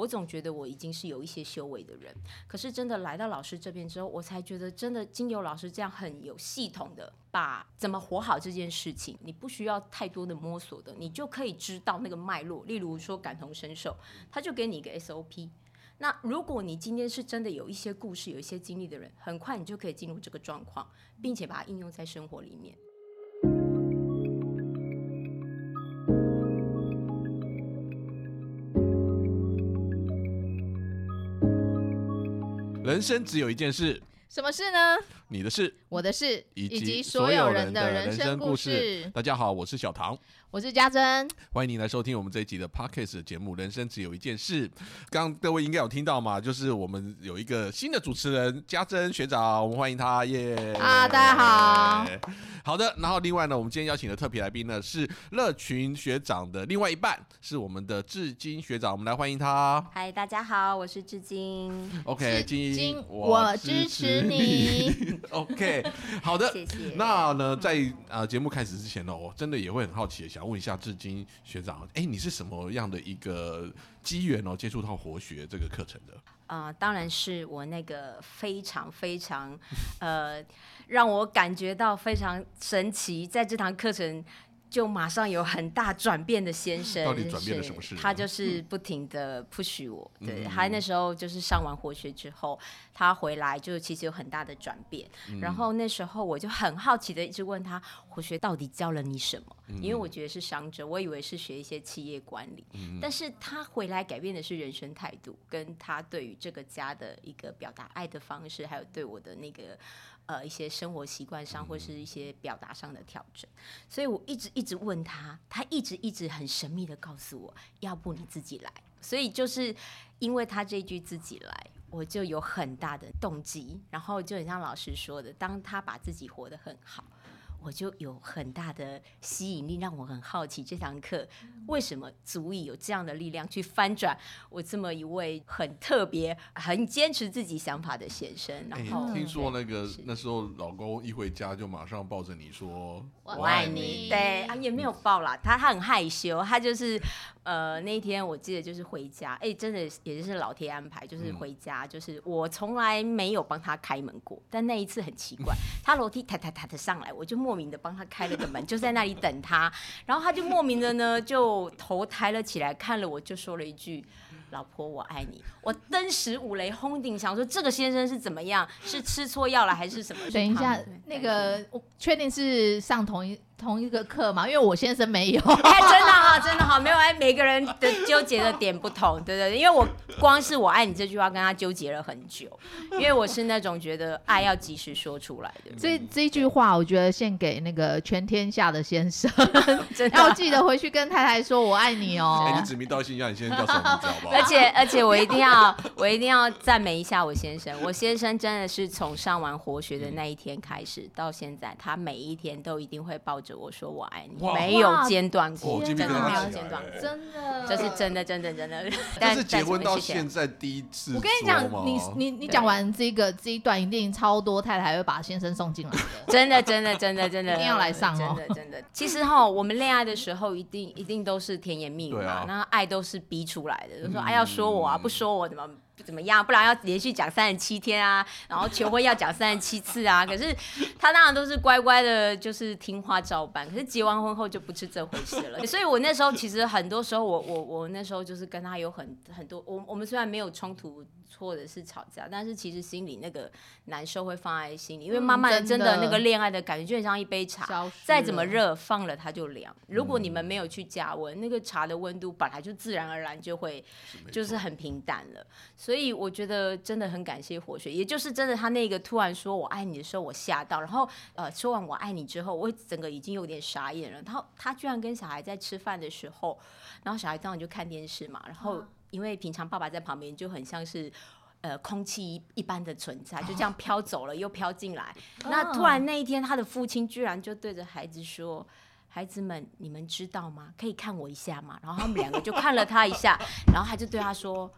我总觉得我已经是有一些修为的人。可是真的来到老师这边之后，我才觉得真的经由老师这样很有系统的把怎么活好这件事情，你不需要太多的摸索的，你就可以知道那个脉络。例如说感同身受，他就给你一个 SOP。那如果你今天是真的有一些故事、有一些经历的人，很快你就可以进入这个状况，并且把它应用在生活里面。人生只有一件事，什么事呢？你的事我的事，以以及所所有人人的人生故事。大家好，我是小唐，我是家珍，欢迎您来收听我们这一集的 Podcast 节目《人生只有一件事》。刚刚各位应该有听到嘛，就是我们有一个新的主持人家珍学长，我们欢迎他耶！啊大家好。好的，然后另外呢，我们今天邀请的特别来宾呢是乐群学长的另外一半，是我们的至今学长，我们来欢迎他。嗨，大家好，我是至今。OK，至金今我我支持你。OK，好的。谢谢。那呢，在呃节目开始之前呢，我真的也会很好奇，想问一下至今学长，哎，你是什么样的一个机缘哦，接触到活学这个课程的？呃，当然是我那个非常非常呃，让我感觉到非常神奇，在这堂课程就马上有很大转变的先生。到底转变了是什么事呢他就是不停的 push 我，对、嗯他那时候就是上完活学之后，他回来就其实有很大的转变。嗯然后那时候我就很好奇的一直问他，活学到底教了你什么？嗯因为我觉得是商者，我以为是学一些企业管理，嗯但是他回来改变的是人生态度，跟他对于这个家的一个表达爱的方式，还有对我的那个呃一些生活习惯上或是一些表达上的调整。所以我一直一直问他，他一直一直很神秘的告诉我，要不你自己来。所以就是因为他这句自己来。我就有很大的动机，然后就很像老师说的，当他把自己活得很好，我就有很大的吸引力，让我很好奇这堂课为什么足以有这样的力量去翻转我这么一位很特别、很坚持自己想法的先生。哎然后，听说那个那时候老公一回家就马上抱着你说我我爱你，对啊，也没有抱啦，他他很害羞，他就是呃那一天我记得就是回家，哎、真的也就是老天安排，就是回家，就是我从来没有帮他开门过，但那一次很奇怪，他楼梯踏踏踏的上来，我就莫名的帮他开了个门，就在那里等他，然后他就莫名的呢就头抬了起来，看了我就说了一句。老婆，我爱你！我登时五雷轰顶，想说这个先生是怎么样？是吃错药了还是什么？等一下，那个我确定是上同一同一个课嘛？因为我先生没有。哎，真的哈，真的哈，没有哎，每个人的纠结的点不同，对对对，因为我光是我爱你这句话跟他纠结了很久，因为我是那种觉得爱要及时说出来的，这这一句话，我觉得献给那个全天下的先生，真的要记得回去跟太太说“我爱你”哦哎，。你指名道姓，让你先生叫什么名字好不好？而且而且我一定要我一定要赞美一下我先生，我先生真的是从上完活学的那一天开始到现在，他每一天都一定会抱着我说我爱你，没有间断过，哦真的没有间断过，真的，这是真的真的真的。但是结婚到现在第一次，我跟你讲，你你你讲完这个这一段，一定超多太太会把先生送进来的。真的，真的，真的，真的，一定要来上哦真的，真的。其实哈，我们恋爱的时候，一定一定都是甜言蜜语嘛那爱都是逼出来的，就说嗯哎要说我啊，不说我怎么怎么样，不然要连续讲三十七天啊，然后求婚要讲三十七次啊。可是他当然都是乖乖的，就是听话照办。可是结完婚后就不是这回事了。所以我那时候其实很多时候，我我我那时候就是跟他有很很多，我我们虽然没有冲突或者是吵架，但是其实心里那个难受会放在心里，因为嗯慢慢的真的那个恋爱的感觉就很像一杯茶，再怎么热放了它就凉。如果你们没有去加温，那个茶的温度本来就自然而然就会就是很平淡了。所以我觉得真的很感谢活水，也就是真的他那个突然说我爱你的时候，我吓到，然后呃说完我爱你之后，我整个已经有点傻眼了。然后他居然跟小孩在吃饭的时候，然后小孩当然就看电视嘛，然后因为平常爸爸在旁边就很像是。呃，空气一一般的存在，就这样飘走了，又飘进来。那突然那一天，他的父亲居然就对着孩子说：“孩子们，你们知道吗？可以看我一下吗？”然后他们两个就看了他一下，然后他就对他说：“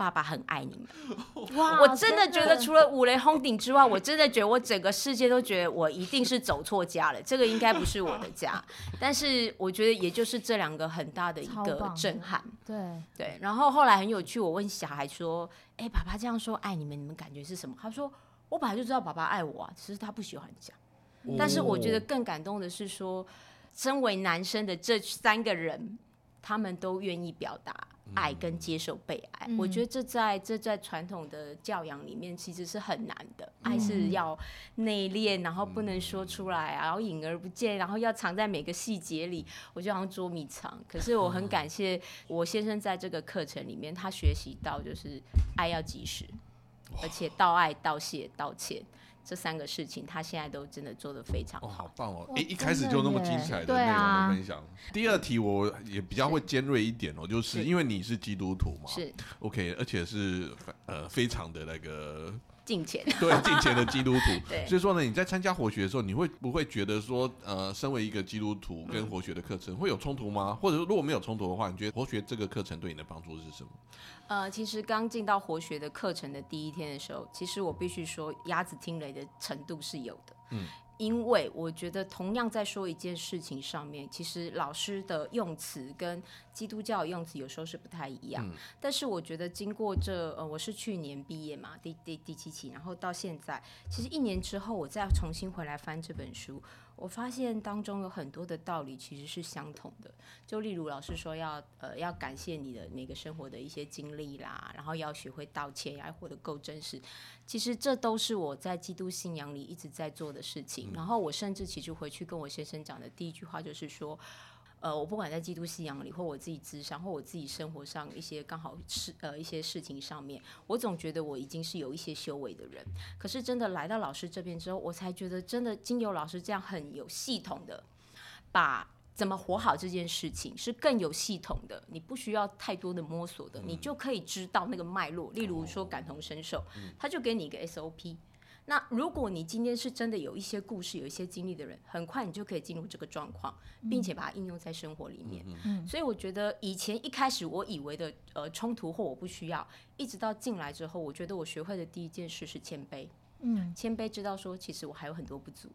爸爸很爱你们。哇我真的觉得，除了五雷轰顶之外，我真的觉得我整个世界都觉得我一定是走错家了，这个应该不是我的家。但是我觉得，也就是这两个很大的一个震撼。对，对，然后后来很有趣，我问小孩说：“哎、爸爸这样说爱你们，你们感觉是什么？”他说：“我本来就知道爸爸爱我啊，只是他不喜欢讲。”但是我觉得更感动的是说，身为男生的这三个人，他们都愿意表达爱跟接受被爱。嗯我觉得这在这在传统的教养里面其实是很难的，爱是要内敛，然后不能说出来啊，然后隐而不见，然后要藏在每个细节里。我就好像捉迷藏。可是我很感谢我先生在这个课程里面，他学习到就是爱要及时，而且道爱、道谢、道歉。这三个事情，他现在都真的做的非常哦，好。好棒哦！哇诶，一开始就那么精彩的内容的分享。第二题我也比较会尖锐一点哦，就是是因为你是基督徒嘛，是 OK，而且是呃非常的那个敬虔，对进钱的基督徒，对所以说呢，你在参加活学的时候，你会不会觉得说，呃，身为一个基督徒跟活学的课程会有冲突吗？或者说如果没有冲突的话，你觉得活学这个课程对你的帮助是什么？呃，其实刚进到活学的课程的第一天的时候，其实我必须说，鸭子听雷的程度是有的。嗯，因为我觉得同样在说一件事情上面，其实老师的用词跟基督教的用词有时候是不太一样。嗯但是我觉得经过这呃，我是去年毕业嘛，第第第七期，然后到现在，其实一年之后，我再重新回来翻这本书，我发现当中有很多的道理其实是相同的。就例如老师说要呃要感谢你的每个生活的一些经历啦，然后要学会道歉，要活得够真实。其实这都是我在基督信仰里一直在做的事情。然后我甚至其实回去跟我先生讲的第一句话就是说。呃，我不管在基督信仰里，或我自己智商，或我自己生活上一些刚好是呃一些事情上面，我总觉得我已经是有一些修为的人。可是真的来到老师这边之后，我才觉得真的经由老师这样很有系统的把怎么活好这件事情是更有系统的，你不需要太多的摸索的，你就可以知道那个脉络。例如说感同身受，他就给你一个 SOP。那如果你今天是真的有一些故事、有一些经历的人，很快你就可以进入这个状况，并且把它应用在生活里面。嗯所以我觉得以前一开始我以为的呃冲突或我不需要，一直到进来之后，我觉得我学会的第一件事是谦卑。嗯谦卑知道说，其实我还有很多不足，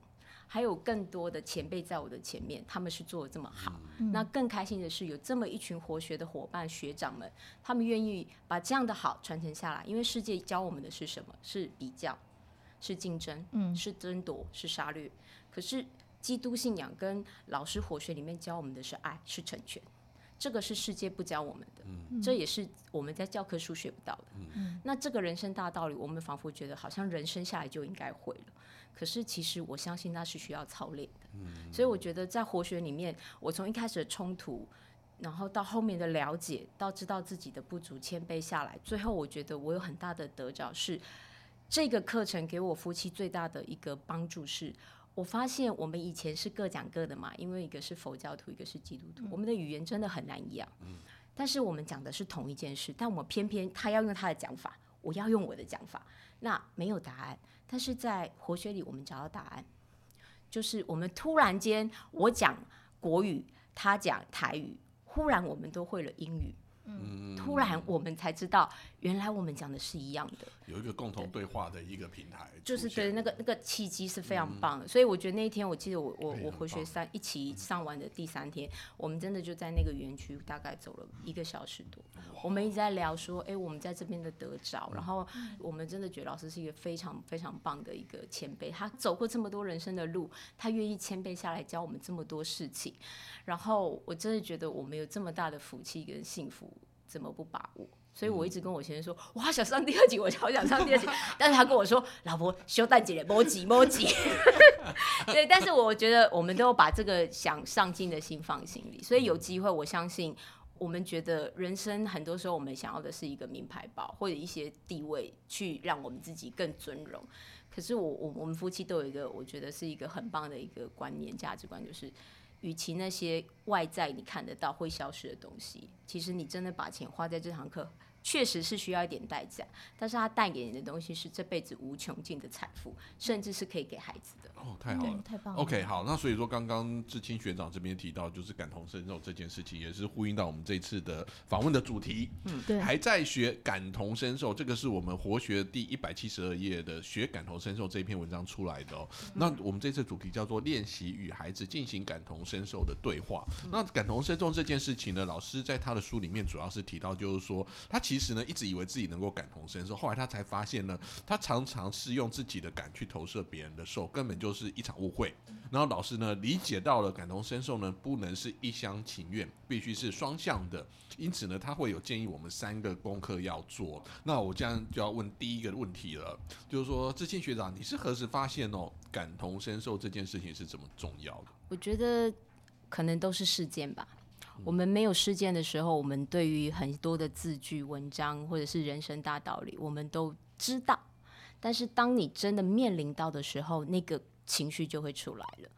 还有更多的前辈在我的前面，他们是做的这么好。嗯那更开心的是，有这么一群活学的伙伴学长们，他们愿意把这样的好传承下来。因为世界教我们的是什么？是比较，是竞争，嗯是争夺，是杀戮。可是基督信仰跟老师活学里面教我们的是爱，是成全。这个是世界不教我们的，嗯这也是我们在教科书学不到的。嗯那这个人生大道理，我们仿佛觉得好像人生下来就应该会了。可是其实我相信那是需要操练的。嗯所以我觉得在活学里面，我从一开始的冲突，然后到后面的了解，到知道自己的不足，谦卑下来，最后我觉得我有很大的得着是，这个课程给我夫妻最大的一个帮助是。我发现我们以前是各讲各的嘛，因为一个是佛教徒，一个是基督徒，我们的语言真的很难一样。但是我们讲的是同一件事，但我们偏偏他要用他的讲法，我要用我的讲法，那没有答案。但是在活学里，我们找到答案，就是我们突然间，我讲国语，他讲台语，忽然我们都会了英语，嗯，突然我们才知道，原来我们讲的是一样的。有一个共同对话的一个平台，就是对那个那个契机是非常棒的，所以我觉得那一天，我记得我我我回学三一起上完的第三天，我们真的就在那个园区大概走了一个小时多，我们一直在聊说，哎、我们在这边的得着，然后我们真的觉得老师是一个非常非常棒的一个前辈，他走过这么多人生的路，他愿意谦卑下来教我们这么多事情，然后我真的觉得我们有这么大的福气跟幸福，怎么不把握？所以我一直跟我先生说，我好想上第二集，我好想上第二集。但是他跟我说，老婆休蛋姐莫急莫急。对，但是我觉得我们都要把这个想上进的心放心里，所以有机会，我相信我们觉得人生很多时候我们想要的是一个名牌包或者一些地位，去让我们自己更尊荣。可是我我我们夫妻都有一个，我觉得是一个很棒的一个观念价值观，就是。与其那些外在你看得到会消失的东西，其实你真的把钱花在这堂课，确实是需要一点代价，但是它带给你的东西是这辈子无穷尽的财富，甚至是可以给孩子的。哦，太好了。太棒了。OK，好，那所以说刚刚志清学长这边提到，就是感同身受这件事情，也是呼应到我们这次的访问的主题。嗯对，还在学感同身受，这个是我们活学第一百七十二页的学感同身受这篇文章出来的哦。那我们这次主题叫做练习与孩子进行感同身受的对话。那感同身受这件事情呢，老师在他的书里面主要是提到，就是说他其其实呢一直以为自己能够感同身受，后来他才发现呢，他常常是用自己的感去投射别人的受，根本就是一场误会。然后老师呢理解到了感同身受呢不能是一厢情愿，必须是双向的。因此呢，他会有建议我们三个功课要做。那我这样就要问第一个问题了，就是说，志清学长，你是何时发现哦感同身受这件事情是这么重要的？我觉得可能都是事件吧。我们没有事件的时候，我们对于很多的字句、文章或者是人生大道理，我们都知道。但是当你真的面临到的时候，那个情绪就会出来了。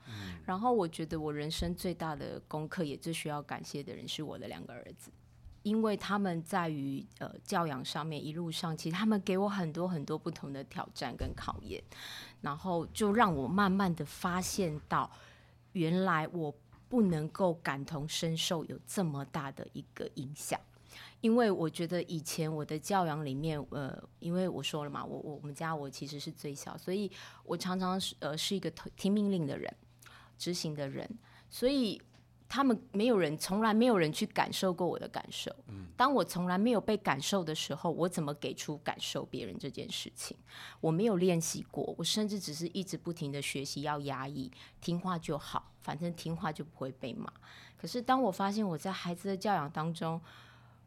然后我觉得我人生最大的功课，也最需要感谢的人是我的两个儿子，因为他们在于呃教养上面一路上，其实他们给我很多很多不同的挑战跟考验，然后就让我慢慢的发现到，原来我不能够感同身受有这么大的一个影响。因为我觉得以前我的教养里面，呃，因为我说了嘛，我我我们家我其实是最小，所以我常常是呃是一个听命令的人，执行的人，所以他们没有人，从来没有人去感受过我的感受。当我从来没有被感受的时候，我怎么给出感受别人这件事情？我没有练习过，我甚至只是一直不停的学习要压抑，听话就好，反正听话就不会被骂。可是当我发现我在孩子的教养当中，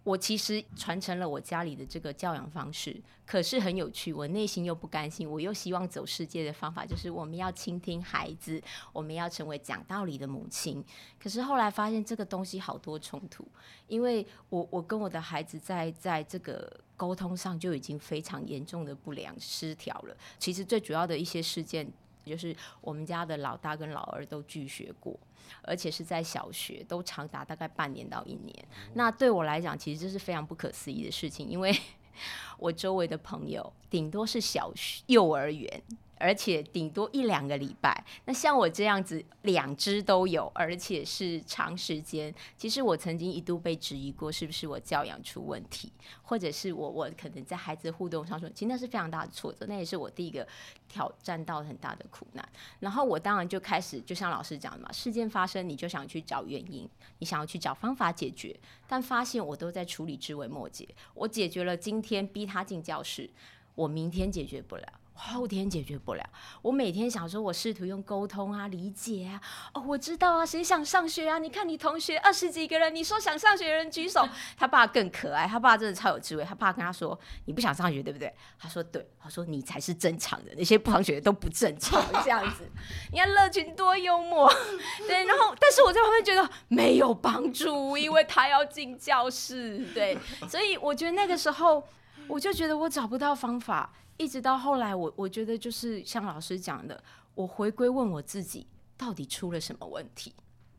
我其实传承了我家里的这个教养方式，可是很有趣，我内心又不甘心，我又希望走世界的方法，就是我们要倾听孩子，我们要成为讲道理的母亲。可是后来发现这个东西好多冲突，因为我我跟我的孩子在在这个沟通上就已经非常严重的不良失调了。其实最主要的一些事件。就是我们家的老大跟老二都拒学过，而且是在小学，都长达大概半年到一年。那对我来讲，其实这是非常不可思议的事情，因为 我周围的朋友顶多是小学、幼儿园。而且顶多一两个礼拜。那像我这样子，两只都有，而且是长时间。其实我曾经一度被质疑过，是不是我教养出问题，或者是我我可能在孩子互动上说，其实那是非常大的挫折，那也是我第一个挑战到很大的苦难。然后我当然就开始，就像老师讲的嘛，事件发生你就想去找原因，你想要去找方法解决，但发现我都在处理枝微末节。我解决了今天逼他进教室，我明天解决不了。后天解决不了，我每天想说，我试图用沟通啊、理解啊，哦，我知道啊，谁想上学啊？你看你同学二十几个人，你说想上学的人举手。他爸更可爱，他爸真的超有智慧。他爸跟他说：“你不想上学对不对？”他说：“对。”他说：“你才是正常的，那些不上学的都不正常。”这样子，你看乐群多幽默。对，然后但是我在旁边觉得没有帮助，因为他要进教室。对，所以我觉得那个时候，我就觉得我找不到方法。一直到后来，我我觉得就是像老师讲的，我回归问我自己，到底出了什么问题？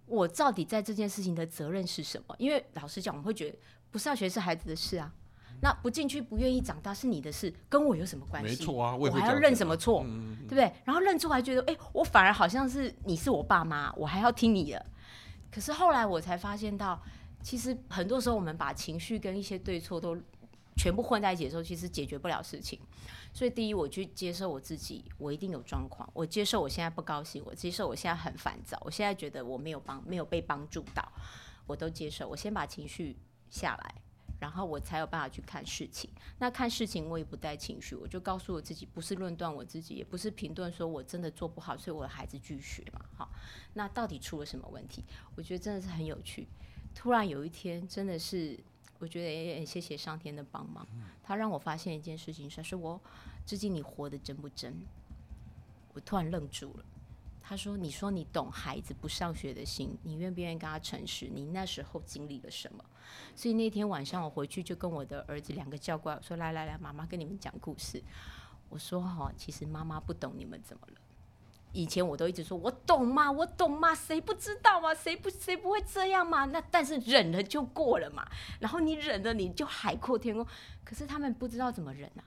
我到底在这件事情的责任是什么？因为老实讲，我们会觉得不上学是孩子的事啊，那不进去不愿意长大是你的事，跟我有什么关系？没错啊，我还要认什么错？对不对？然后认错还觉得，哎、欸，我反而好像是你是我爸妈，我还要听你的。可是后来我才发现到，其实很多时候我们把情绪跟一些对错都全部混在一起的时候，其实解决不了事情。所以，第一，我去接受我自己，我一定有状况。我接受我现在不高兴，我接受我现在很烦躁，我现在觉得我没有帮，没有被帮助到，我都接受。我先把情绪下来，然后我才有办法去看事情。那看事情，我也不带情绪，我就告诉我自己，不是论断我自己，也不是评论说我真的做不好，所以我的孩子拒学嘛。好，那到底出了什么问题？我觉得真的是很有趣。突然有一天，真的是。我觉得也很谢谢上天的帮忙，他让我发现一件事情，他说我最近你活得真不真？我突然愣住了。他说：“你说你懂孩子不上学的心，你愿不愿意跟他诚实？你那时候经历了什么？”所以那天晚上我回去就跟我的儿子两个叫过来，我说：“来来来，妈妈跟你们讲故事。”我说：“哈，其实妈妈不懂你们怎么了。”以前我都一直说，我懂吗？我懂吗？谁不知道吗？谁不谁不会这样吗？那但是忍了就过了嘛。然后你忍了，你就海阔天空。可是他们不知道怎么忍啊。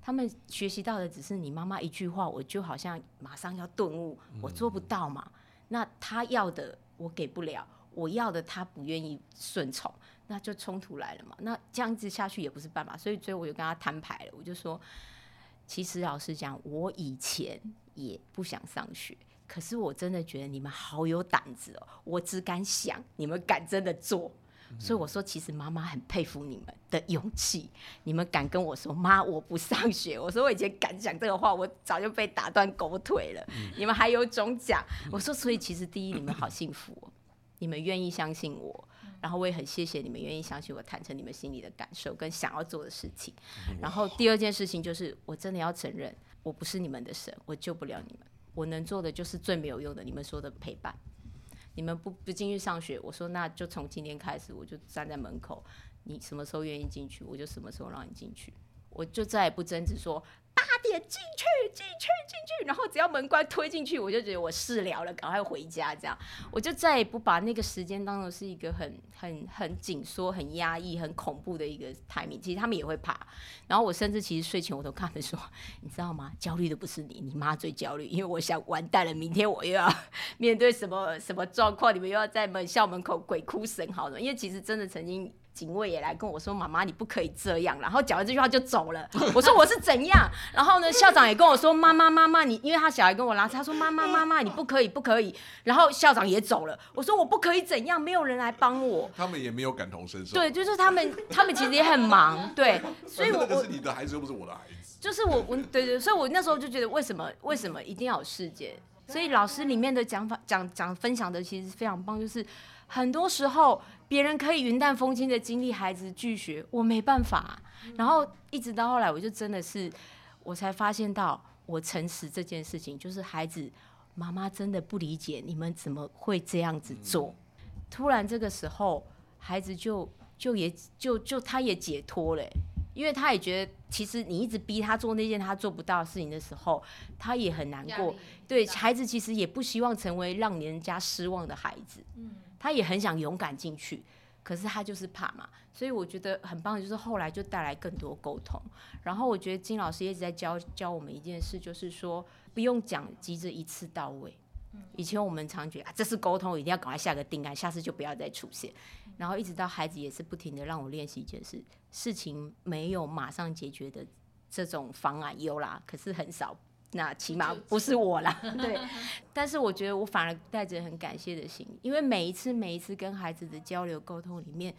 他们学习到的只是你妈妈一句话，我就好像马上要顿悟，我做不到嘛。那他要的我给不了，我要的他不愿意顺从，那就冲突来了嘛。那这样子下去也不是办法，所以最后我就跟他摊牌了，我就说，其实老实讲，我以前也不想上学，可是我真的觉得你们好有胆子哦，我只敢想，你们敢真的做。所以我说，其实妈妈很佩服你们的勇气，你们敢跟我说妈我不上学。我说我以前敢讲这个话，我早就被打断狗腿了。你们还有种讲？我说，所以其实第一，你们好幸福哦，你们愿意相信我，然后我也很谢谢你们愿意相信我，坦诚你们心里的感受跟想要做的事情。然后第二件事情就是，我真的要承认，我不是你们的神，我救不了你们，我能做的就是最没有用的，你们说的陪伴。你们不不进去上学，我说那就从今天开始，我就站在门口，你什么时候愿意进去，我就什么时候让你进去，我就再也不争执说。八点进去，进去，进去，然后只要门关推进去，我就觉得我事了了，赶快回家。这样，我就再也不把那个时间当做是一个很、很、很紧缩、很压抑、很恐怖的一个排名。其实他们也会怕。然后我甚至其实睡前我都跟他们说，你知道吗？焦虑的不是你，你妈最焦虑，因为我想完蛋了，明天我又要面对什么什么状况，你们又要在门校门口鬼哭神嚎的。因为其实真的曾经。警卫也来跟我说：“妈妈，你不可以这样。”然后讲完这句话就走了。我说：“我是怎样？”然后呢，校长也跟我说：“妈妈，妈妈，你因为他小孩跟我拉扯，他说：‘妈妈，妈妈，你不可以，不可以。’然后校长也走了。我说：‘我不可以怎样？’没有人来帮我。他们也没有感同身受。对，就是他们，他们其实也很忙。对，所以我我是你的孩子，又不是我的孩子。就是我，我对对，所以我那时候就觉得，为什么为什么一定要有事件？所以老师里面的讲法讲讲分享的其实非常棒，就是很多时候。别人可以云淡风轻的经历孩子拒绝，我没办法。然后一直到后来，我就真的是，我才发现到我诚实这件事情，就是孩子妈妈真的不理解你们怎么会这样子做。突然这个时候，孩子就就也就就他也解脱了，因为他也觉得其实你一直逼他做那件他做不到的事情的时候，他也很难过。对孩子其实也不希望成为让人家失望的孩子。嗯。他也很想勇敢进去，可是他就是怕嘛，所以我觉得很棒的，就是后来就带来更多沟通。然后我觉得金老师一直在教教我们一件事，就是说不用讲急着一次到位。以前我们常觉得啊，这是沟通，一定要赶快下个定案，下次就不要再出现。然后一直到孩子也是不停的让我练习一件事，事情没有马上解决的这种方案有啦，可是很少。那起码不是我啦，对。但是我觉得我反而带着很感谢的心，因为每一次每一次跟孩子的交流沟通里面，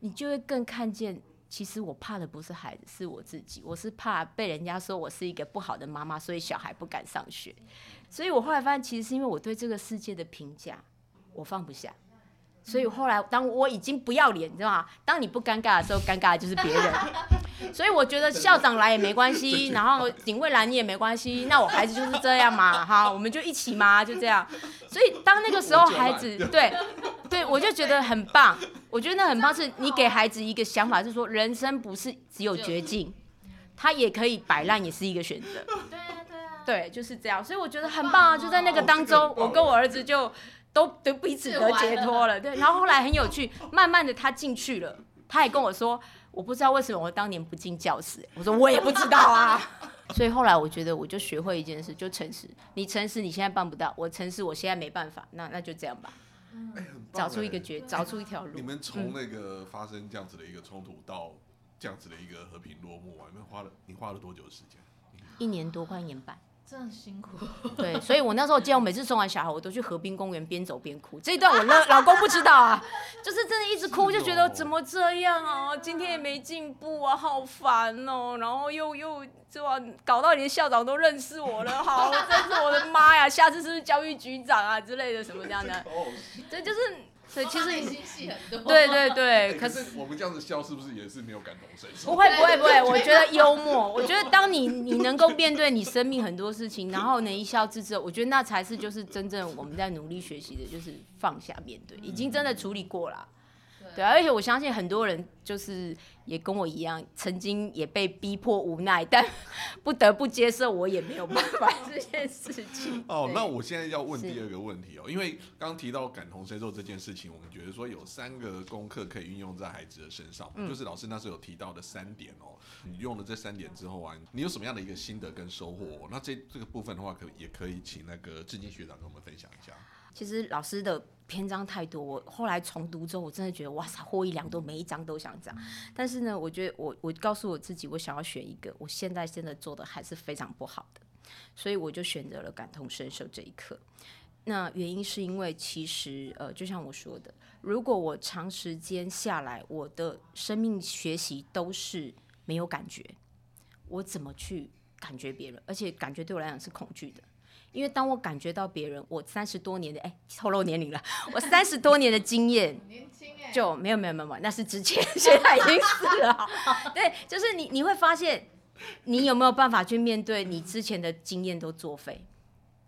你就会更看见，其实我怕的不是孩子，是我自己。我是怕被人家说我是一个不好的妈妈，所以小孩不敢上学。所以我后来发现，其实是因为我对这个世界的评价，我放不下。所以后来，当我已经不要脸，你知道吗？当你不尴尬的时候，尴尬的就是别人。所以我觉得校长来也没关系，然后警卫来你也没关系。那我孩子就是这样嘛，哈，我们就一起嘛，就这样。所以当那个时候，孩子对对，我就觉得很棒。我觉得那很棒，是你给孩子一个想法，是说人生不是只有绝境，他也可以摆烂，也是一个选择。对啊，对啊，对，就是这样。所以我觉得很棒啊！就在那个当中，我跟我儿子就。都都彼此得解脱了，对。然后后来很有趣，慢慢的他进去了，他也跟我说，我不知道为什么我当年不进教室。我说我也不知道啊。所以后来我觉得我就学会一件事，就诚实。你诚实，你现在办不到；我诚实，我现在没办法。那那就这样吧。哎，找出一个绝，找出一条路。你们从那个发生这样子的一个冲突到这样子的一个和平落幕，你们花了你花了多久时间？一年多，快一年半。真的辛苦，对，所以我那时候记得，我每次送完小孩，我都去河滨公园边走边哭。这一段我老 老公不知道啊，就是真的一直哭，就觉得怎么这样啊，今天也没进步啊，好烦哦，然后又又就搞到连校长都认识我了，好，真是我的妈呀，下次是不是教育局长啊之类的什么这样的？这就是。所以其实对对对，可是我们这样子笑是不是也是没有感同身受？不会不会不会，我觉得幽默。我觉得当你你能够面对你生命很多事情，然后能一笑置之，我觉得那才是就是真正我们在努力学习的，就是放下面对，已经真的处理过了。对啊，而且我相信很多人就是也跟我一样，曾经也被逼迫无奈，但 不得不接受，我也没有办法 这件事情。哦，那我现在要问第二个问题哦，因为刚刚提到感同身受这件事情，我们觉得说有三个功课可以运用在孩子的身上，嗯就是老师那时候有提到的三点哦。你用了这三点之后啊，你有什么样的一个心得跟收获哦、那这这个部分的话，可也可以请那个志金学长跟我们分享一下。其实老师的篇章太多，我后来重读之后，我真的觉得哇塞，获益良多，每一章都想讲。但是呢，我觉得我我告诉我自己，我想要选一个，我现在真的做的还是非常不好的，所以我就选择了感同身受这一课。那原因是因为其实呃，就像我说的，如果我长时间下来，我的生命学习都是没有感觉，我怎么去感觉别人？而且感觉对我来讲是恐惧的。因为当我感觉到别人，我三十多年的哎，透露年龄了，我三十多年的经验，年轻哎就没有没有没有，那是之前，现在已经死了。对，就是你你会发现，你有没有办法去面对你之前的经验都作废？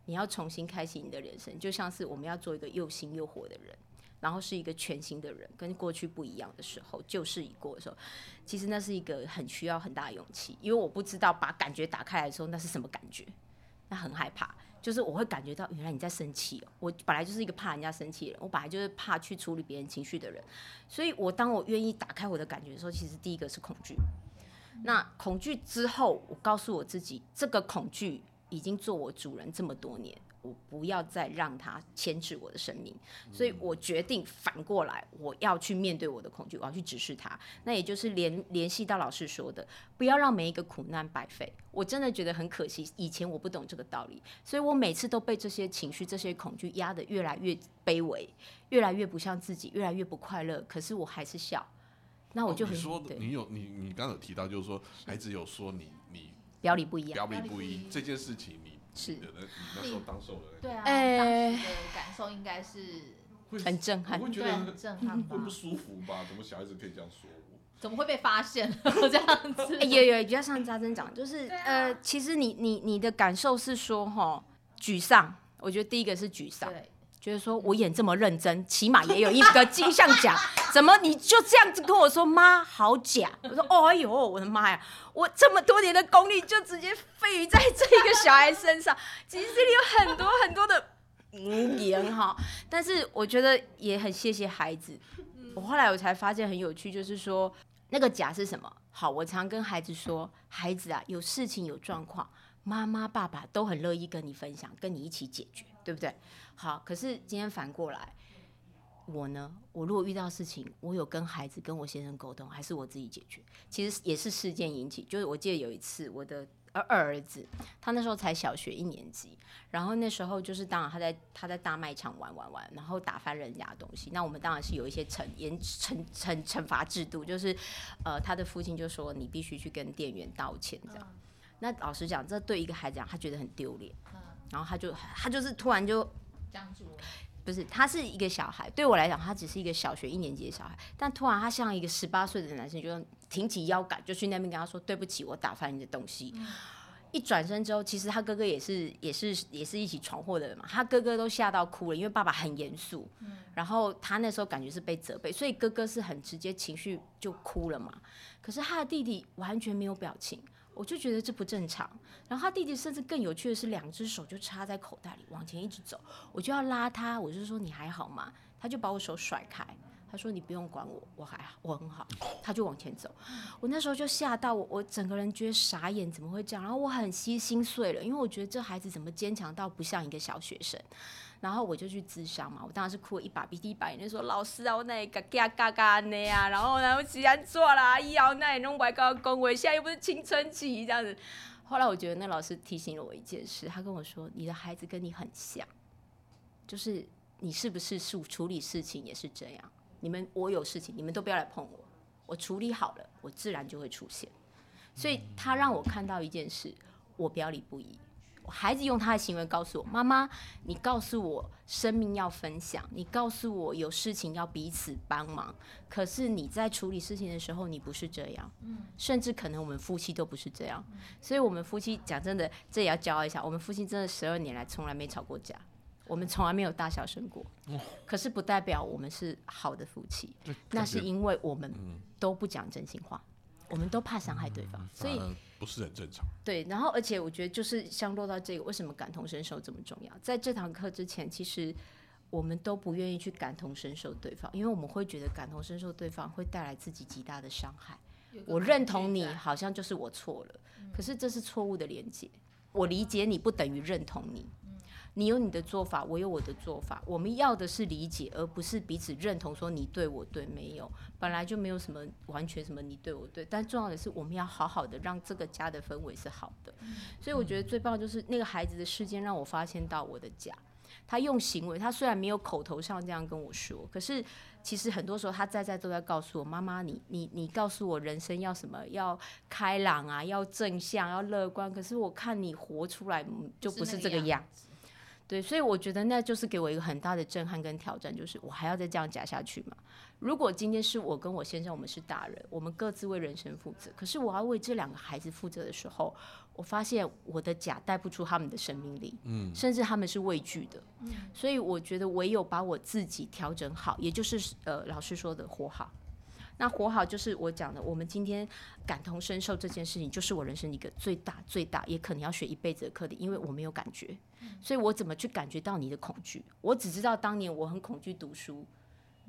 你要重新开启你的人生，就像是我们要做一个又新又活的人，然后是一个全新的人，跟过去不一样的时候，旧事已过的时候，其实那是一个很需要很大的勇气，因为我不知道把感觉打开来的时候那是什么感觉，那很害怕。就是我会感觉到，原来你在生气。我本来就是一个怕人家生气的人，我本来就是怕去处理别人情绪的人，所以我当我愿意打开我的感觉的时候，其实第一个是恐惧。那恐惧之后，我告诉我自己，这个恐惧已经做我主人这么多年，我不要再让它牵制我的生命，所以我决定反过来，我要去面对我的恐惧，我要去直视它。那也就是联联系到老师说的，不要让每一个苦难白费。我真的觉得很可惜，以前我不懂这个道理，所以我每次都被这些情绪、这些恐惧压得越来越卑微，越来越不像自己，越来越不快乐。可是我还是笑，那我就很、哦你说对你有你你刚刚有提到，就是说孩子有说你你表里不一样。表里不一这件事情你，是你的那你那时候当受的那个对啊，哎当时的感受应该是会很震撼我会觉对得很震撼吧会不？舒服吧？怎么小孩子可以这样说我？怎么会被发现了 这样子？欸、有有，比较像扎针讲，就是、呃，其实你你你的感受是说，哈，沮丧。我觉得第一个是沮丧，对，觉得说我演这么认真，起码也有一个金像奖，怎么你就这样子跟我说妈好假？我说哦哎呦，我的妈呀，我这么多年的功力就直接废于在这一个小孩身上，其实这里有很多很多的嗯言哈，但是我觉得也很谢谢孩子。我后来我才发现很有趣，就是说那个假是什么？好，我常跟孩子说，孩子啊，有事情有状况，妈妈爸爸都很乐意跟你分享，跟你一起解决，对不对？好，可是今天反过来，我呢，我如果遇到事情，我有跟孩子跟我先生沟通，还是我自己解决？其实也是事件引起。就是我记得有一次，我的二二儿子，他那时候才小学一年级，然后那时候就是当然他在他在大卖场玩玩玩，然后打翻人家的东西。那我们当然是有一些惩严惩惩惩罚制度，就是呃他的父亲就说你必须去跟店员道歉这样。那老实讲，这对一个孩子讲，他觉得很丢脸，然后他就他就是突然就僵住了。不是，他是一个小孩，对我来讲，他只是一个小学一年级的小孩，但突然他像一个十八岁的男生，就挺起腰杆，就去那边跟他说：“对不起，我打翻你的东西。一转身之后，其实他哥哥也是也是也是一起闯祸的人嘛，他哥哥都吓到哭了，因为爸爸很严肃，然后他那时候感觉是被责备，所以哥哥是很直接情绪就哭了嘛。可是他的弟弟完全没有表情，我就觉得这不正常。然后他弟弟甚至更有趣的是，两只手就插在口袋里往前一直走，我就要拉他，我就说你还好吗？他就把我手甩开，他说你不用管我，我还好，我很好。他就往前走，我那时候就吓到我，我整个人觉得傻眼，怎么会这样？然后我很心心碎了，因为我觉得这孩子怎么坚强到不像一个小学生。然后我就去自伤嘛，我当然是哭了一把鼻涕一把眼泪，说老师啊，我那个嘎嘎嘎嘎那呀，然后然后既然做啦，以后那也弄白高工，我，现在又不是青春期这样子。后来我觉得那老师提醒了我一件事，他跟我说，你的孩子跟你很像，就是你是不是处处理事情也是这样？你们我有事情，你们都不要来碰我，我处理好了，我自然就会出现。所以他让我看到一件事，我表里不一。我孩子用他的行为告诉我：“妈妈，你告诉我生命要分享，你告诉我有事情要彼此帮忙。可是你在处理事情的时候，你不是这样，甚至可能我们夫妻都不是这样。所以，我们夫妻讲真的，这也要骄傲一下，我们夫妻真的十二年来从来没吵过架。我们从来没有大小声过。可是不代表我们是好的夫妻，那是因为我们都不讲真心话，我们都怕伤害对方，所以不是很正常。对。然后，而且我觉得就是像落到这个，为什么感同身受这么重要？在这堂课之前，其实我们都不愿意去感同身受对方，因为我们会觉得感同身受对方会带来自己极大的伤害。我认同你，好像就是我错了，可是这是错误的连接。我理解你不等于认同你，你有你的做法，我有我的做法。我们要的是理解，而不是彼此认同。说你对我对，没有，本来就没有什么完全什么你对我对。但重要的是，我们要好好的让这个家的氛围是好的。所以我觉得最棒就是那个孩子的事件，让我发现到我的家。他用行为，他虽然没有口头上这样跟我说，可是其实很多时候他在在都在告诉我妈妈，你你你告诉我人生要什么，要开朗啊，要正向，要乐观。可是我看你活出来就不是这个样子。对，所以我觉得那就是给我一个很大的震撼跟挑战，就是我还要再这样假下去吗？如果今天是我跟我先生，我们是大人，我们各自为人生负责，可是我要为这两个孩子负责的时候，我发现我的假带不出他们的生命力，嗯，甚至他们是畏惧的，嗯，所以我觉得唯有把我自己调整好，也就是呃老师说的活好。那活好就是我讲的，我们今天感同身受这件事情，就是我人生一个最大最大，也可能要学一辈子的课题，因为我没有感觉，所以我怎么去感觉到你的恐惧？我只知道当年我很恐惧读书，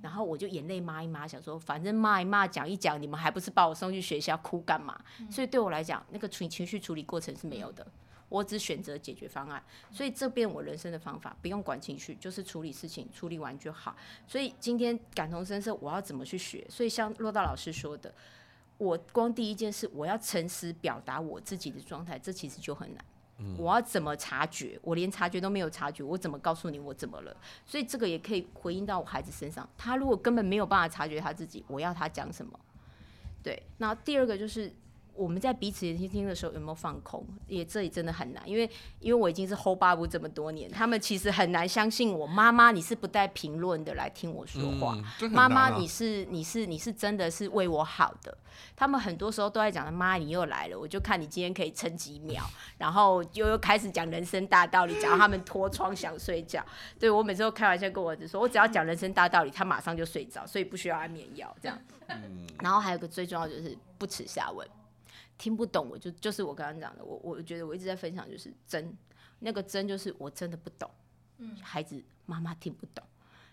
然后我就眼泪抹一抹，想说反正骂一骂，讲一讲，你们还不是把我送去学校，哭干嘛？所以对我来讲，那个情情绪处理过程是没有的。我只选择解决方案，所以这边我人生的方法，不用管情绪，就是处理事情，处理完就好。所以今天感同身受，我要怎么去学？所以像骆道老师说的，我光第一件事，我要诚实表达我自己的状态，这其实就很难。我要怎么察觉？我连察觉都没有察觉，我怎么告诉你我怎么了？所以这个也可以回应到我孩子身上，他如果根本没有办法察觉他自己，我要他讲什么？对，那第二个就是。我们在彼此聆听的时候有没有放空？也这里真的很难，因为因为我已经是 hold 巴布这么多年，他们其实很难相信我。妈妈，你是不带评论的来听我说话。妈妈，你是你是你是真的是为我好的。他们很多时候都在讲，妈，你又来了，我就看你今天可以撑几秒，然后又又开始讲人生大道理，讲他们脱窗想睡觉。对我每次都开玩笑跟我儿子说，我只要讲人生大道理，他马上就睡着，所以不需要安眠药这样。嗯然后还有个最重要就是不耻下问。听不懂，我就就是我刚刚讲的，我我觉得我一直在分享，就是真那个真就是我真的不懂，嗯，孩子妈妈听不懂，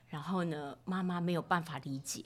然后呢，妈妈没有办法理解，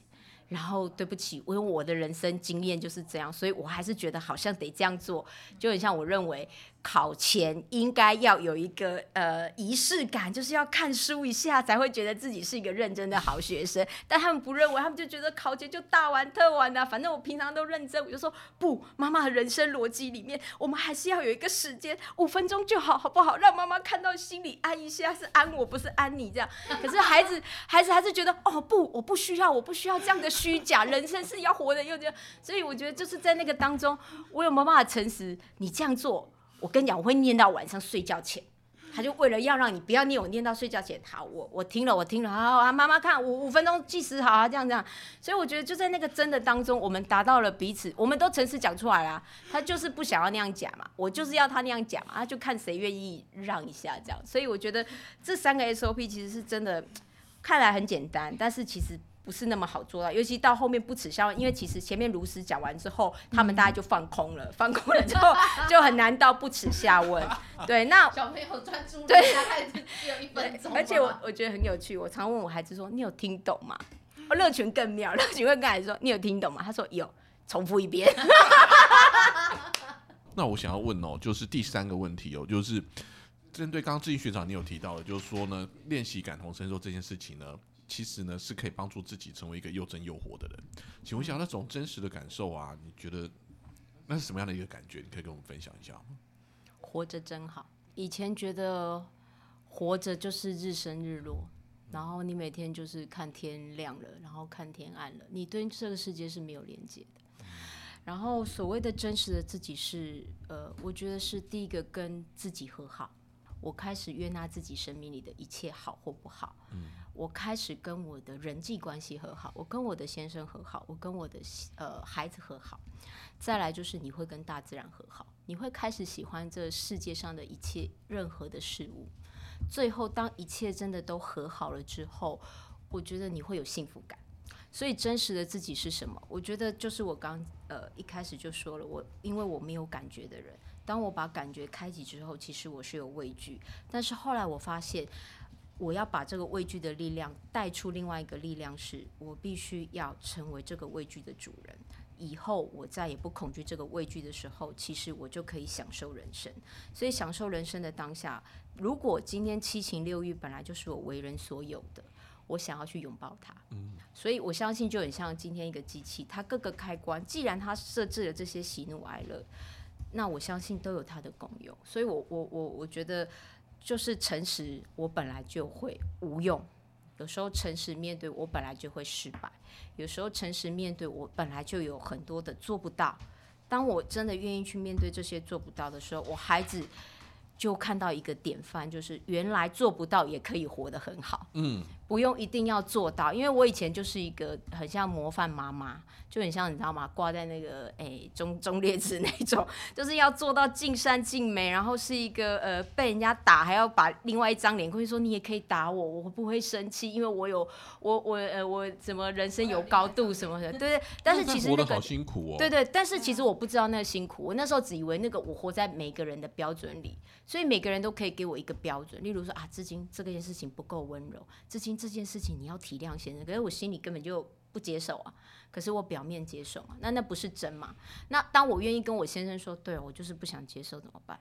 然后对不起，因为我的人生经验就是这样，所以我还是觉得好像得这样做，就很像我认为。考前应该要有一个呃仪式感，就是要看书一下才会觉得自己是一个认真的好学生。但他们不认为，他们就觉得考前就大玩特玩的，反正我平常都认真。我就说不，妈妈的人生逻辑里面，我们还是要有一个时间，五分钟就好，好不好？让妈妈看到心里安一下，是安我，不是安你这样。可是孩子，孩子还是觉得哦不，我不需要，我不需要这样的虚假，人生是要活的，又这样。所以我觉得就是在那个当中，我有没有办法诚实？你这样做。我跟你讲，我会念到晚上睡觉前。他就为了要让你不要念，我念到睡觉前。好，我我听了，我听了。好啊，妈妈看五五分钟计时，好啊，这样这样。所以我觉得就在那个真的当中，我们达到了彼此，我们都诚实讲出来了。他就是不想要那样讲嘛，我就是要他那样讲嘛，他就看谁愿意让一下这样。所以我觉得这三个 SOP 其实是真的，看来很简单，但是其实。不是那么好做到，尤其到后面不耻下问，因为其实前面如实讲完之后，他们大家就放空了，放空了之后就很难到不耻下问。对，那小朋友专注对，大概只有一分钟。而且我我觉得很有趣，我常问我孩子说：“你有听懂吗？”乐群更妙，乐群会跟孩子说：“你有听懂吗？”他说：“有。”重复一遍。那我想要问哦，就是第三个问题哦，就是针对刚刚志毅学长你有提到的，就是说呢，练习感同身受这件事情呢。其实呢，是可以帮助自己成为一个又真又活的人。请问一下，那种真实的感受啊，你觉得那是什么样的一个感觉？你可以跟我们分享一下吗？活着真好。以前觉得活着就是日升日落，然后你每天就是看天亮了，然后看天暗了，你对这个世界是没有连接的。然后所谓的真实的自己是，呃，我觉得是第一个跟自己和好。我开始悦纳自己生命里的一切好或不好。嗯。我开始跟我的人际关系和好，我跟我的先生和好，我跟我的呃孩子和好。再来就是你会跟大自然和好，你会开始喜欢这世界上的一切任何的事物。最后当一切真的都和好了之后，我觉得你会有幸福感。所以真实的自己是什么？我觉得就是我刚呃一开始就说了，我因为我没有感觉的人，当我把感觉开启之后，其实我是有畏惧，但是后来我发现。我要把这个畏惧的力量带出另外一个力量，是我必须要成为这个畏惧的主人。以后我再也不恐惧这个畏惧的时候，其实我就可以享受人生。所以享受人生的当下，如果今天七情六欲本来就是我为人所有的，我想要去拥抱它。嗯，所以我相信就很像今天一个机器，它各个开关，既然它设置了这些喜怒哀乐，那我相信都有它的功用。所以我我我我觉得。就是诚实，我本来就会无用；有时候诚实面对，我本来就会失败；有时候诚实面对，我本来就有很多的做不到。当我真的愿意去面对这些做不到的时候，我孩子就看到一个典范，就是原来做不到也可以活得很好。嗯。不用一定要做到，因为我以前就是一个很像模范妈妈，就很像你知道吗？挂在那个诶中中列子那种，就是要做到尽善尽美，然后是一个呃被人家打还要把另外一张脸过去说你也可以打我，我不会生气，因为我有我我呃我怎么人生有高度什么的，对对。但是其实那个好辛苦哦。对对，但是其实我不知道那个辛苦，我那时候只以为那个我活在每个人的标准里，所以每个人都可以给我一个标准，例如说啊，至今这件事情不够温柔，至今。这件事情你要体谅先生，可是我心里根本就不接受啊。可是我表面接受啊，那那不是真嘛？那当我愿意跟我先生说，对我就是不想接受怎么办？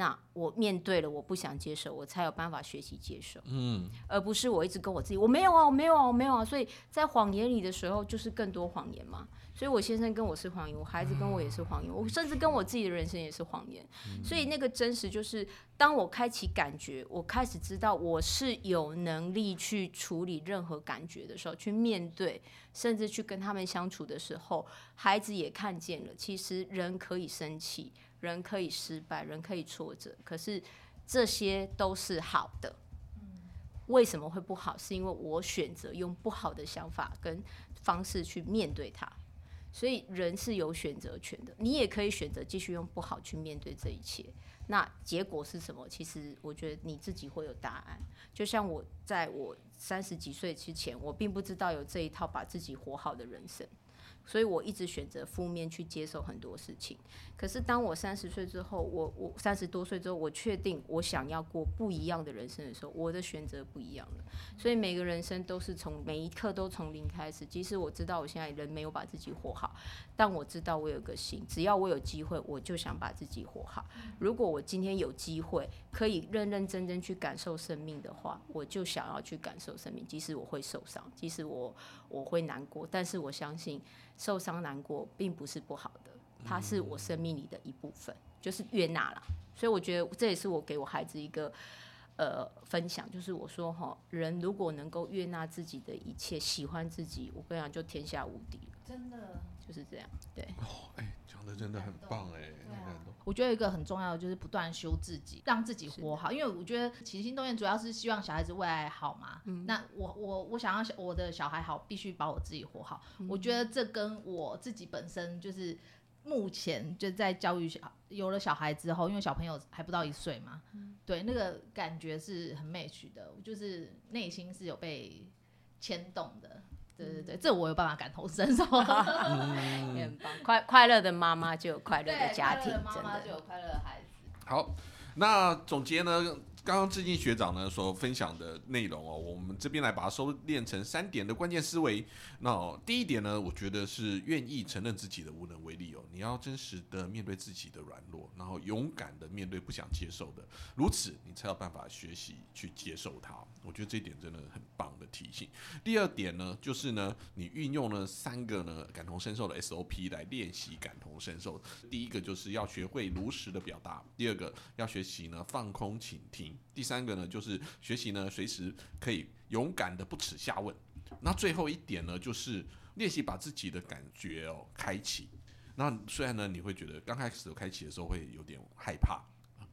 那我面对了我不想接受，我才有办法学习接受。嗯，而不是我一直跟我自己，我没有啊，我没有啊，我没有啊。所以在谎言里的时候，就是更多谎言嘛。所以，我先生跟我是谎言，我孩子跟我也是谎言，我甚至跟我自己的人生也是谎言。所以，那个真实就是，当我开启感觉，我开始知道我是有能力去处理任何感觉的时候，去面对，甚至去跟他们相处的时候，孩子也看见了，其实人可以生气，人可以失败，人可以挫折，可是这些都是好的。为什么会不好？是因为我选择用不好的想法跟方式去面对它。所以人是有选择权的，你也可以选择继续用不好去面对这一切。那结果是什么？其实我觉得你自己会有答案。就像我在我三十几岁之前，我并不知道有这一套把自己活好的人生。所以我一直选择负面去接受很多事情。可是当我三十岁之后，我我三十多岁之后，我确定我想要过不一样的人生的时候，我的选择不一样了。所以每个人生都是从每一刻都从零开始。即使我知道我现在人没有把自己活好，但我知道我有个心，只要我有机会，我就想把自己活好。如果我今天有机会可以认认真真去感受生命的话，我就想要去感受生命。即使我会受伤，即使我我会难过，但是我相信。受伤难过并不是不好的，它是我生命里的一部分，就是悦纳了。所以我觉得这也是我给我孩子一个呃分享，就是我说哈，人如果能够悦纳自己的一切，喜欢自己，我跟你讲就天下无敌了真的就是这样，对。哦，哎，讲的真的很棒哎。我觉得一个很重要的就是不断修自己，让自己活好。因为我觉得起心动念主要是希望小孩子未来好嘛。那我我我想要我的小孩好，必须把我自己活好。我觉得这跟我自己本身就是目前就在教育小有了小孩之后，因为小朋友还不到一岁嘛，对那个感觉是很 match 的，就是内心是有被牵动的。对对对，这我有办法感同身受，也很棒。快快乐的妈妈就有快乐的家庭，妈妈就有快乐的孩子。好，那总结呢？刚刚志进学长呢所分享的内容哦，我们这边来把它收敛成三点的关键思维。那第一点呢，我觉得是愿意承认自己的无能为力哦，你要真实的面对自己的软弱，然后勇敢的面对不想接受的，如此你才有办法学习去接受它。我觉得这一点真的很棒的提醒。第二点呢，就是呢，你运用了三个呢感同身受的 SOP 来练习感同身受。第一个就是要学会如实的表达，第二个要学习呢放空倾听。第三个呢，就是学习呢，随时可以勇敢的不耻下问。那最后一点呢，就是练习把自己的感觉哦开启。那虽然呢，你会觉得刚开始开启的时候会有点害怕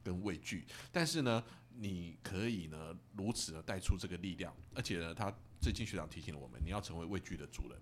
跟畏惧，但是呢，你可以呢如此的带出这个力量，而且呢，它最近学长提醒了我们，你要成为畏惧的主人，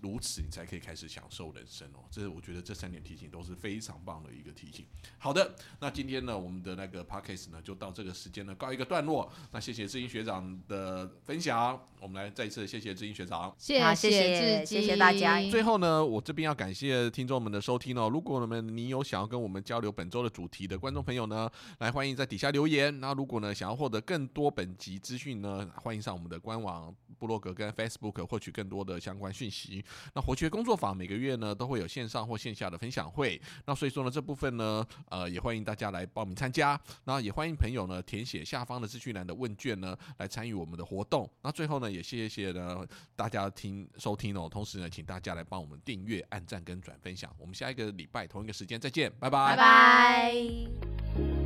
如此你才可以开始享受人生哦。这是我觉得这三点提醒都是非常棒的一个提醒。好的，那今天呢，我们的那个 podcast 呢就到这个时间呢告一个段落。那谢谢志英学长的分享，我们来再一次谢谢志英学长。谢好谢谢，谢谢大家最后呢，我这边要感谢听众们的收听哦。如果呢你有想要跟我们交流本周的主题的观众朋友呢，来欢迎在底下留言。那如果呢想要获得更多本集资讯呢，欢迎上我们的官网、部落格跟 Facebook 获取更多的相关讯息。那活学工作坊每个月呢都会有线上或线下的分享会，那所以说呢这部分呢，呃也欢迎大家来报名参加。那也欢迎朋友呢填写下方的资讯栏的问卷呢，来参与我们的活动。那最后呢，也谢谢呢大家听收听哦，同时呢，请大家来帮我们订阅、按赞跟转分享。我们下一个礼拜同一个时间再见，拜拜拜。